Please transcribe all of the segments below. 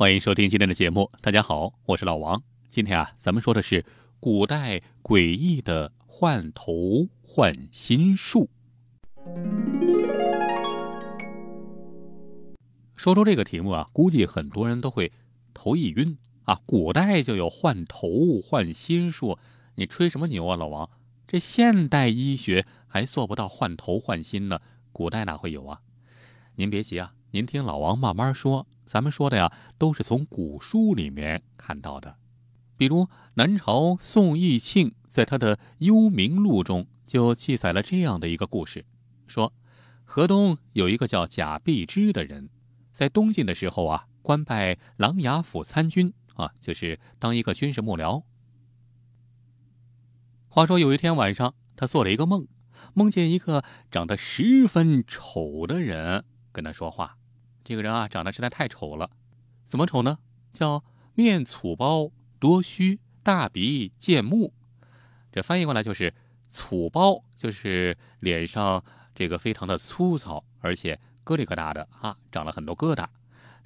欢迎收听今天的节目。大家好，我是老王。今天啊，咱们说的是古代诡异的换头换心术。说出这个题目啊，估计很多人都会头一晕啊。古代就有换头换心术，你吹什么牛啊，老王？这现代医学还做不到换头换心呢，古代哪会有啊？您别急啊，您听老王慢慢说。咱们说的呀，都是从古书里面看到的。比如南朝宋义庆在他的《幽冥录》中就记载了这样的一个故事：说河东有一个叫贾碧之的人，在东晋的时候啊，官拜琅琊府参军啊，就是当一个军事幕僚。话说有一天晚上，他做了一个梦，梦见一个长得十分丑的人跟他说话。这个人啊，长得实在太丑了，怎么丑呢？叫面粗包多须，大鼻见目。这翻译过来就是粗包，就是脸上这个非常的粗糙，而且疙里疙瘩的啊，长了很多疙瘩。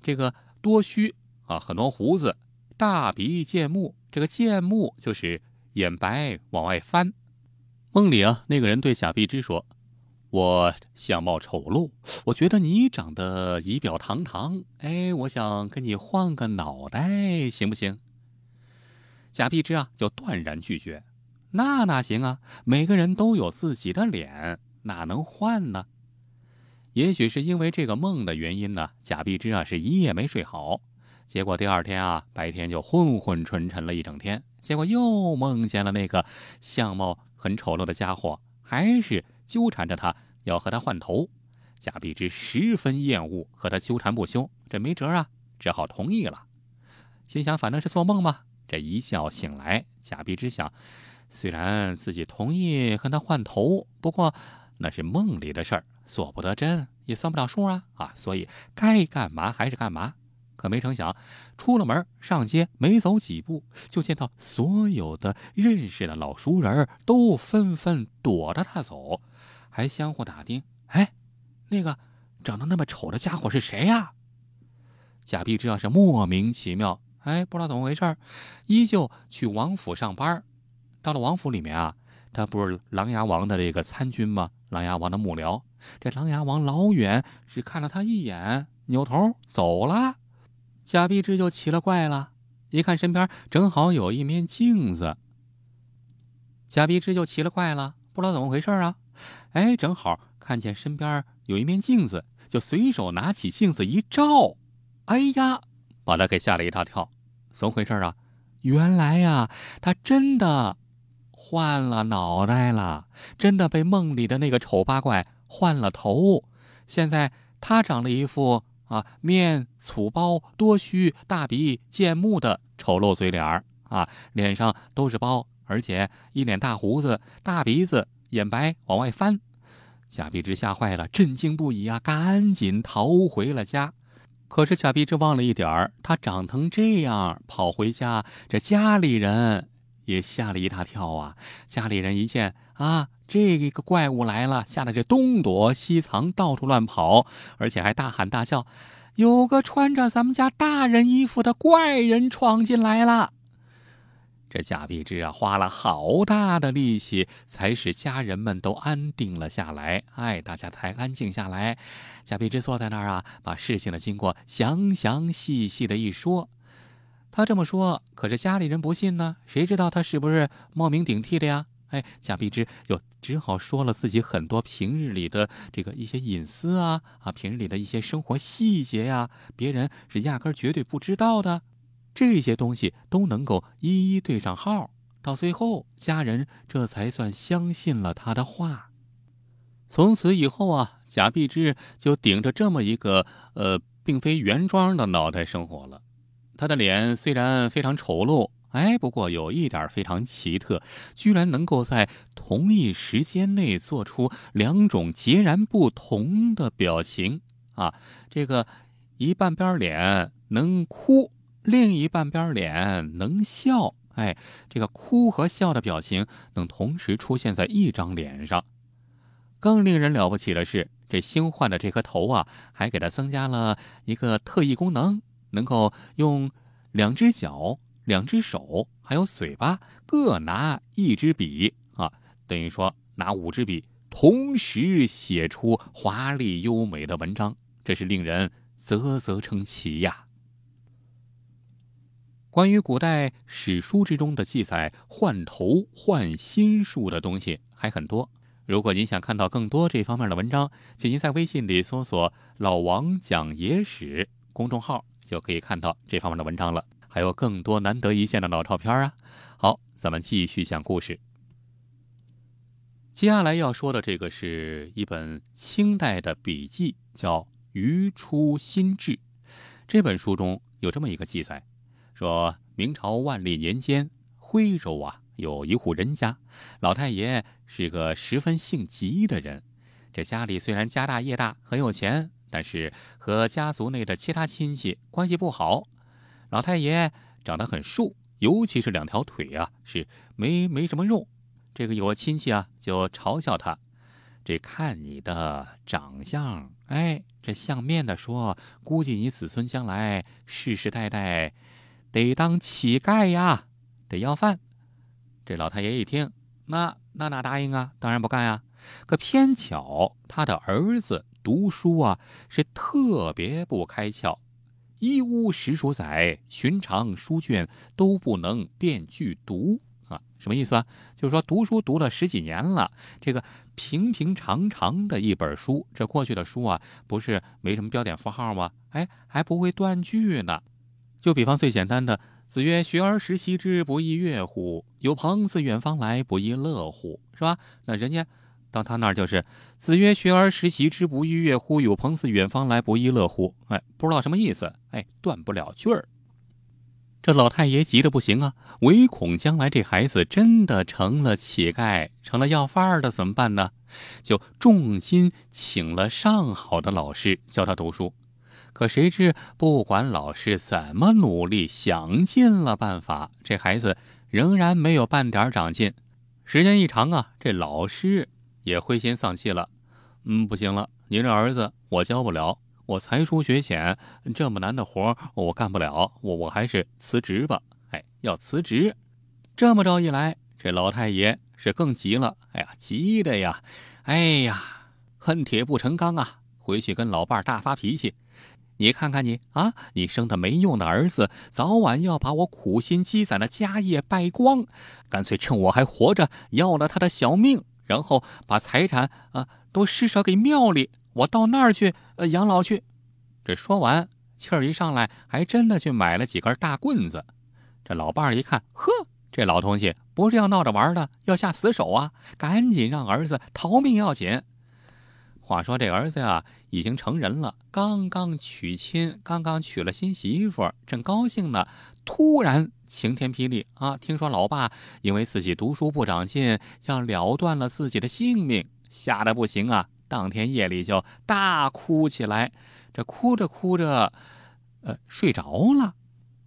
这个多须啊，很多胡子。大鼻见目，这个见目就是眼白往外翻。梦里啊，那个人对贾碧芝说。我相貌丑陋，我觉得你长得仪表堂堂，哎，我想跟你换个脑袋，行不行？贾碧之啊，就断然拒绝。那哪行啊？每个人都有自己的脸，哪能换呢？也许是因为这个梦的原因呢，贾碧之啊是一夜没睡好，结果第二天啊白天就昏昏沉沉了一整天，结果又梦见了那个相貌很丑陋的家伙，还是。纠缠着他要和他换头，贾碧之十分厌恶和他纠缠不休，这没辙啊，只好同意了。心想反正是做梦嘛，这一觉醒来，贾碧之想，虽然自己同意和他换头，不过那是梦里的事儿，做不得真，也算不了数啊啊，所以该干嘛还是干嘛。可没成想，出了门上街，没走几步，就见到所有的认识的老熟人都纷纷躲着他走，还相互打听：“哎，那个长得那么丑的家伙是谁呀？”贾碧知道是莫名其妙，哎，不知道怎么回事依旧去王府上班。到了王府里面啊，他不是琅琊王的这个参军吗？琅琊王的幕僚。这琅琊王老远只看了他一眼，扭头走了。贾碧芝就奇了怪了，一看身边正好有一面镜子。贾碧芝就奇了怪了，不知道怎么回事啊！哎，正好看见身边有一面镜子，就随手拿起镜子一照，哎呀，把他给吓了一大跳。怎么回事啊？原来呀，他真的换了脑袋了，真的被梦里的那个丑八怪换了头。现在他长了一副。啊，面粗包多须大鼻见目的丑陋嘴脸儿啊，脸上都是包，而且一脸大胡子、大鼻子、眼白往外翻。贾碧芝吓坏了，震惊不已啊，赶紧逃回了家。可是贾碧芝忘了一点儿，他长成这样跑回家，这家里人也吓了一大跳啊。家里人一见啊。这个怪物来了，吓得这东躲西藏，到处乱跑，而且还大喊大叫：“有个穿着咱们家大人衣服的怪人闯进来了！”这贾碧芝啊，花了好大的力气，才使家人们都安定了下来。哎，大家才安静下来。贾碧芝坐在那儿啊，把事情的经过详详细细的一说。他这么说，可是家里人不信呢。谁知道他是不是冒名顶替的呀？哎，贾碧芝又只好说了自己很多平日里的这个一些隐私啊啊，平日里的一些生活细节呀，别人是压根绝对不知道的，这些东西都能够一一对上号。到最后，家人这才算相信了他的话。从此以后啊，贾碧芝就顶着这么一个呃，并非原装的脑袋生活了。他的脸虽然非常丑陋。哎，不过有一点非常奇特，居然能够在同一时间内做出两种截然不同的表情啊！这个一半边脸能哭，另一半边脸能笑。哎，这个哭和笑的表情能同时出现在一张脸上。更令人了不起的是，这新换的这颗头啊，还给它增加了一个特异功能。能够用两只脚、两只手还有嘴巴各拿一支笔啊，等于说拿五支笔同时写出华丽优美的文章，这是令人啧啧称奇呀。关于古代史书之中的记载换头换心术的东西还很多。如果您想看到更多这方面的文章，请您在微信里搜索“老王讲野史”公众号，就可以看到这方面的文章了。还有更多难得一见的老照片啊！好，咱们继续讲故事。接下来要说的这个是一本清代的笔记，叫《余出新志》。这本书中有这么一个记载。说明朝万历年间，徽州啊有一户人家，老太爷是个十分性急的人。这家里虽然家大业大，很有钱，但是和家族内的其他亲戚关系不好。老太爷长得很瘦，尤其是两条腿啊是没没什么肉。这个有个亲戚啊就嘲笑他：“这看你的长相，哎，这相面的说，估计你子孙将来世世代代。”得当乞丐呀，得要饭。这老太爷一听，那那哪答应啊？当然不干呀。可偏巧他的儿子读书啊，是特别不开窍。一屋十数载，寻常书卷都不能辨句读啊。什么意思啊？就是说读书读了十几年了，这个平平常常的一本书，这过去的书啊，不是没什么标点符号吗？哎，还不会断句呢。就比方最简单的，子曰：“学而时习之，不亦乐乎？有朋自远方来，不亦乐乎？”是吧？那人家到他那儿就是“子曰：学而时习之，不亦乐乎？有朋自远方来，不亦乐乎？”哎，不知道什么意思，哎，断不了句儿。这老太爷急得不行啊，唯恐将来这孩子真的成了乞丐，成了要饭的，怎么办呢？就重金请了上好的老师教他读书。可谁知，不管老师怎么努力，想尽了办法，这孩子仍然没有半点长进。时间一长啊，这老师也灰心丧气了。嗯，不行了，您这儿子我教不了，我才疏学浅，这么难的活我干不了，我我还是辞职吧。哎，要辞职。这么着一来，这老太爷是更急了。哎呀，急的呀，哎呀，恨铁不成钢啊！回去跟老伴大发脾气。你看看你啊，你生的没用的儿子，早晚要把我苦心积攒的家业败光，干脆趁我还活着要了他的小命，然后把财产啊都施舍给庙里，我到那儿去呃养老去。这说完，气儿一上来，还真的去买了几根大棍子。这老伴儿一看，呵，这老东西不是要闹着玩的，要下死手啊！赶紧让儿子逃命要紧。话说这儿子呀，已经成人了，刚刚娶亲，刚刚娶了新媳妇，正高兴呢，突然晴天霹雳啊！听说老爸因为自己读书不长进，要了断了自己的性命，吓得不行啊！当天夜里就大哭起来，这哭着哭着，呃，睡着了。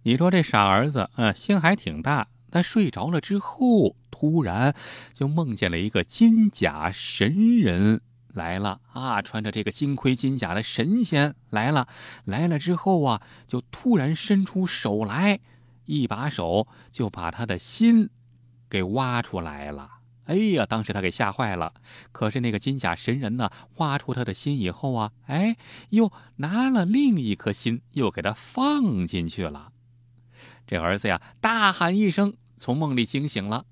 你说这傻儿子，呃，心还挺大。但睡着了之后，突然就梦见了一个金甲神人。来了啊！穿着这个金盔金甲的神仙来了，来了之后啊，就突然伸出手来，一把手就把他的心给挖出来了。哎呀，当时他给吓坏了。可是那个金甲神人呢，挖出他的心以后啊，哎，又拿了另一颗心，又给他放进去了。这儿子呀，大喊一声，从梦里惊醒了。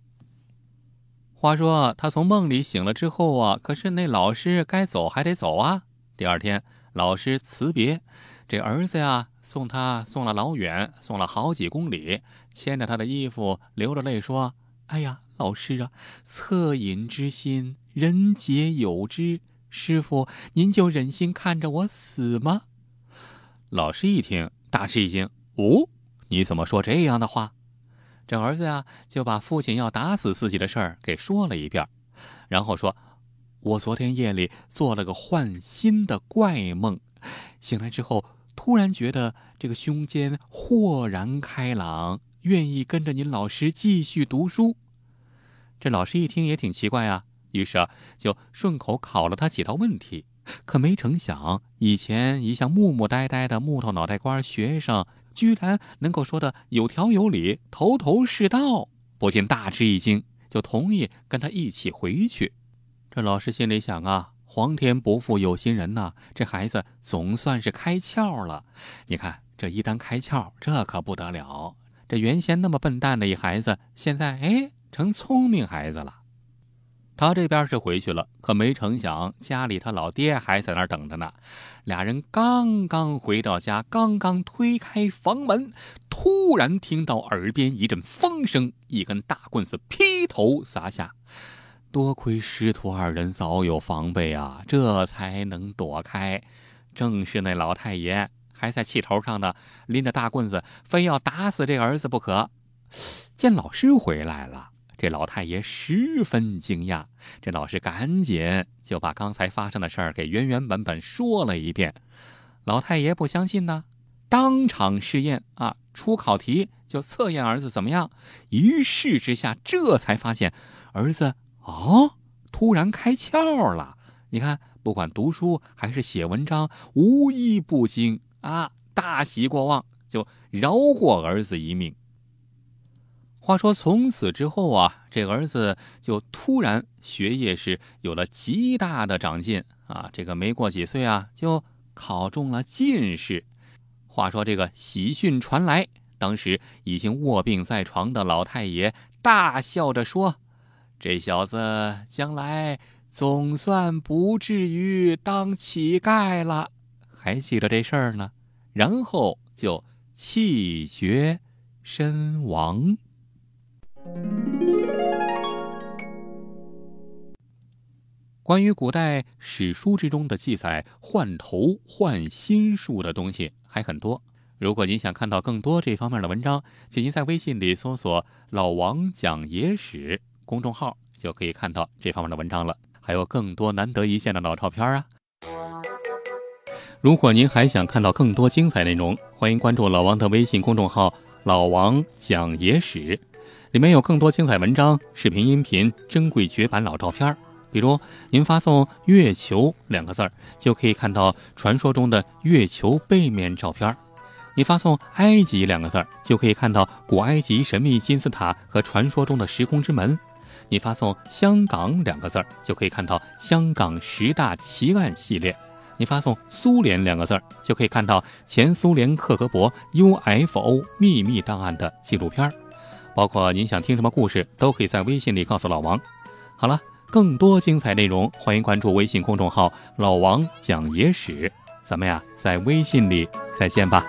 话说他从梦里醒了之后啊，可是那老师该走还得走啊。第二天老师辞别，这儿子呀送他送了老远，送了好几公里，牵着他的衣服，流着泪说：“哎呀，老师啊，恻隐之心，人皆有之。师傅，您就忍心看着我死吗？”老师一听，大吃一惊：“哦，你怎么说这样的话？”这儿子呀，就把父亲要打死自己的事儿给说了一遍，然后说：“我昨天夜里做了个换心的怪梦，醒来之后突然觉得这个胸间豁然开朗，愿意跟着您老师继续读书。”这老师一听也挺奇怪啊，于是啊就顺口考了他几道问题，可没成想，以前一向木木呆呆的木头脑袋瓜学生。居然能够说的有条有理、头头是道，不禁大吃一惊，就同意跟他一起回去。这老师心里想啊，皇天不负有心人呐，这孩子总算是开窍了。你看，这一旦开窍，这可不得了。这原先那么笨蛋的一孩子，现在哎，成聪明孩子了。他这边是回去了，可没成想家里他老爹还在那儿等着呢。俩人刚刚回到家，刚刚推开房门，突然听到耳边一阵风声，一根大棍子劈头撒下。多亏师徒二人早有防备啊，这才能躲开。正是那老太爷还在气头上呢，拎着大棍子，非要打死这儿子不可。见老师回来了。这老太爷十分惊讶，这老师赶紧就把刚才发生的事儿给原原本本说了一遍。老太爷不相信呢，当场试验啊，出考题就测验儿子怎么样。一试之下，这才发现儿子哦，突然开窍了。你看，不管读书还是写文章，无一不精啊！大喜过望，就饶过儿子一命。话说从此之后啊，这儿子就突然学业是有了极大的长进啊！这个没过几岁啊，就考中了进士。话说这个喜讯传来，当时已经卧病在床的老太爷大笑着说：“这小子将来总算不至于当乞丐了。”还记得这事儿呢？然后就气绝身亡。关于古代史书之中的记载换头换心术的东西还很多。如果您想看到更多这方面的文章，请您在微信里搜索“老王讲野史”公众号，就可以看到这方面的文章了。还有更多难得一见的老照片啊！如果您还想看到更多精彩内容，欢迎关注老王的微信公众号“老王讲野史”。里面有更多精彩文章、视频、音频、珍贵绝版老照片比如您发送“月球”两个字儿，就可以看到传说中的月球背面照片你发送“埃及”两个字儿，就可以看到古埃及神秘金字塔和传说中的时空之门。你发送“香港”两个字儿，就可以看到香港十大奇案系列。你发送“苏联”两个字儿，就可以看到前苏联克格勃 UFO 秘密档案的纪录片儿包括您想听什么故事，都可以在微信里告诉老王。好了，更多精彩内容，欢迎关注微信公众号“老王讲野史”。咱们呀，在微信里再见吧。